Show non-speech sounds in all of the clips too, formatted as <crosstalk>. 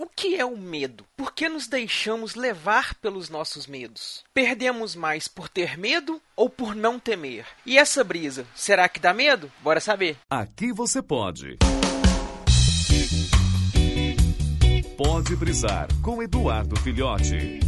O que é o medo? Por que nos deixamos levar pelos nossos medos? Perdemos mais por ter medo ou por não temer? E essa brisa, será que dá medo? Bora saber. Aqui você pode. Pode brisar com Eduardo Filhote.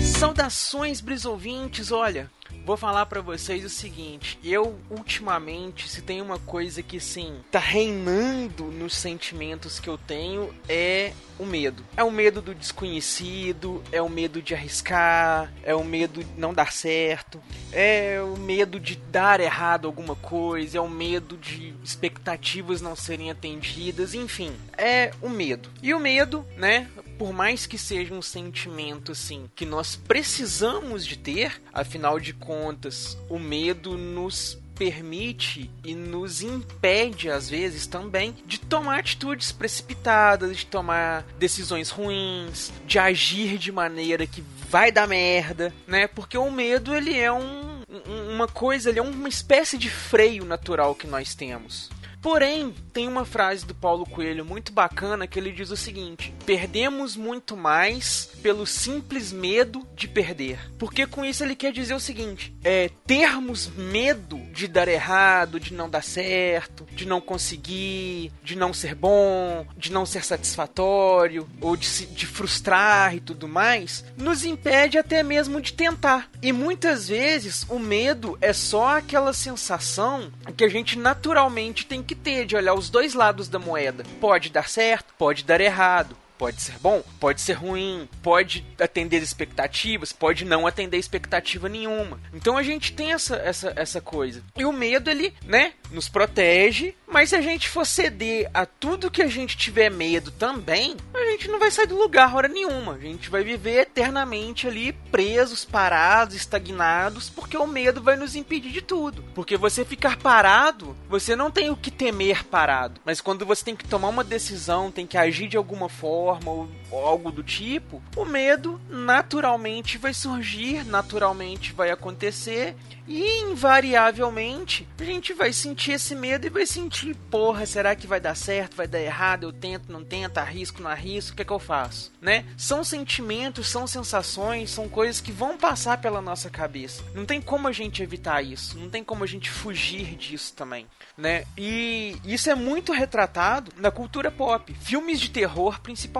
Saudações, brisouvintes! Olha, vou falar para vocês o seguinte: eu ultimamente, se tem uma coisa que sim tá reinando nos sentimentos que eu tenho é o medo. É o medo do desconhecido, é o medo de arriscar, é o medo de não dar certo, é o medo de dar errado alguma coisa, é o medo de expectativas não serem atendidas, enfim, é o medo. E o medo, né, por mais que seja um sentimento assim que nós precisamos de ter, afinal de contas, o medo nos permite e nos impede, às vezes, também, de tomar atitudes precipitadas, de tomar decisões ruins, de agir de maneira que vai dar merda, né? Porque o medo, ele é um, uma coisa, ele é uma espécie de freio natural que nós temos. Porém, tem uma frase do Paulo Coelho muito bacana que ele diz o seguinte: perdemos muito mais pelo simples medo de perder. Porque com isso ele quer dizer o seguinte: é termos medo de dar errado, de não dar certo, de não conseguir, de não ser bom, de não ser satisfatório, ou de se de frustrar e tudo mais, nos impede até mesmo de tentar. E muitas vezes o medo é só aquela sensação que a gente naturalmente tem que ter de olhar os dois lados da moeda. Pode dar certo, pode dar errado. Pode ser bom, pode ser ruim, pode atender expectativas, pode não atender expectativa nenhuma. Então a gente tem essa, essa, essa coisa. E o medo, ele, né, nos protege, mas se a gente for ceder a tudo que a gente tiver medo também, a gente não vai sair do lugar hora nenhuma. A gente vai viver eternamente ali presos, parados, estagnados, porque o medo vai nos impedir de tudo. Porque você ficar parado, você não tem o que temer parado. Mas quando você tem que tomar uma decisão, tem que agir de alguma forma, ou, ou algo do tipo, o medo naturalmente vai surgir, naturalmente vai acontecer e invariavelmente a gente vai sentir esse medo e vai sentir, porra, será que vai dar certo, vai dar errado, eu tento, não tento, arrisco, não arrisco, o que é que eu faço? Né? São sentimentos, são sensações, são coisas que vão passar pela nossa cabeça. Não tem como a gente evitar isso, não tem como a gente fugir disso também, né? E isso é muito retratado na cultura pop, filmes de terror principalmente.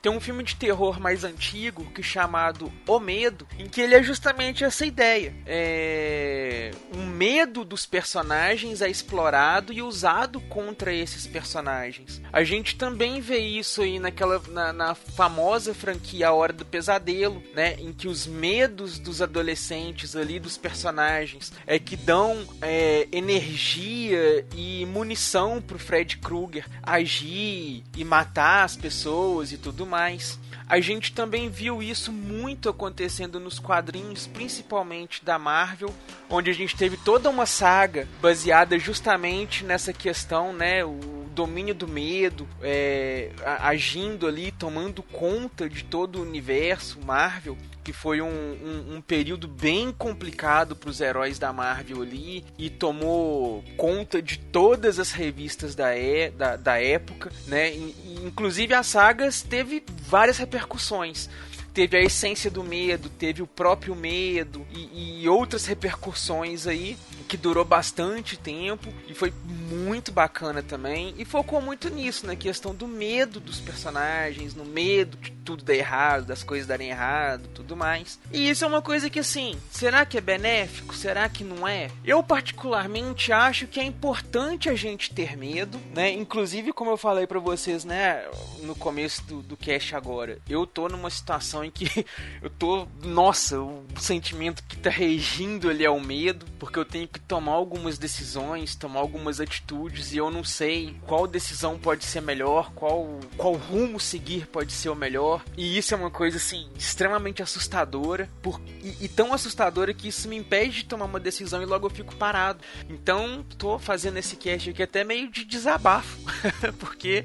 Tem um filme de terror mais antigo que é chamado O Medo, em que ele é justamente essa ideia. É o medo dos personagens é explorado e usado contra esses personagens. A gente também vê isso aí naquela na, na famosa franquia A Hora do Pesadelo, né, em que os medos dos adolescentes ali dos personagens é que dão é, energia e munição pro Fred Krueger agir e matar as pessoas e tudo mais. A gente também viu isso muito acontecendo nos quadrinhos, principalmente da Marvel, onde a gente teve toda uma saga baseada justamente nessa questão, né? O domínio do medo, é, agindo ali, tomando conta de todo o universo Marvel que foi um, um, um período bem complicado para os heróis da Marvel ali e tomou conta de todas as revistas da, e, da, da época, né? E, inclusive as sagas teve várias repercussões teve a essência do medo, teve o próprio medo e, e, outras repercussões aí que durou bastante tempo e foi muito bacana também e focou muito nisso, na questão do medo dos personagens, no medo de tudo dar errado, das coisas darem errado, tudo mais. E isso é uma coisa que assim, será que é benéfico? Será que não é? Eu particularmente acho que é importante a gente ter medo, né? Inclusive, como eu falei para vocês, né, no começo do, do cast agora, eu tô numa situação em que <laughs> eu tô, nossa, o sentimento que tá regindo ali é o medo, porque eu tenho que tomar algumas decisões, tomar algumas atitudes e eu não sei qual decisão pode ser melhor, qual, qual rumo seguir pode ser o melhor. E isso é uma coisa assim extremamente assustadora, por, e, e tão assustadora que isso me impede de tomar uma decisão e logo eu fico parado. Então, tô fazendo esse cast aqui até meio de desabafo, <laughs> porque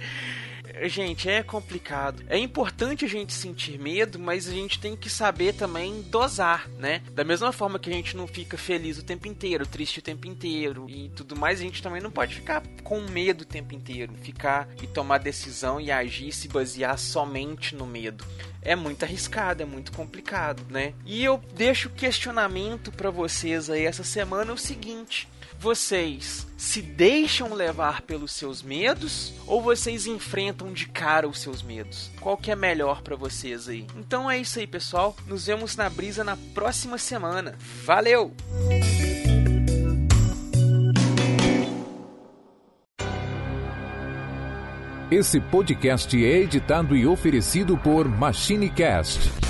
gente, é complicado. É importante a gente sentir medo, mas a gente tem que saber também dosar, né? Da mesma forma que a gente não fica feliz o tempo inteiro, triste o tempo inteiro e tudo mais, a gente também não pode ficar com medo o tempo inteiro, ficar e tomar decisão e agir se basear somente no medo é muito arriscado, é muito complicado, né? E eu deixo o questionamento para vocês aí essa semana é o seguinte: vocês se deixam levar pelos seus medos ou vocês enfrentam de cara os seus medos? Qual que é melhor para vocês aí? Então é isso aí, pessoal. Nos vemos na brisa na próxima semana. Valeu! Esse podcast é editado e oferecido por MachineCast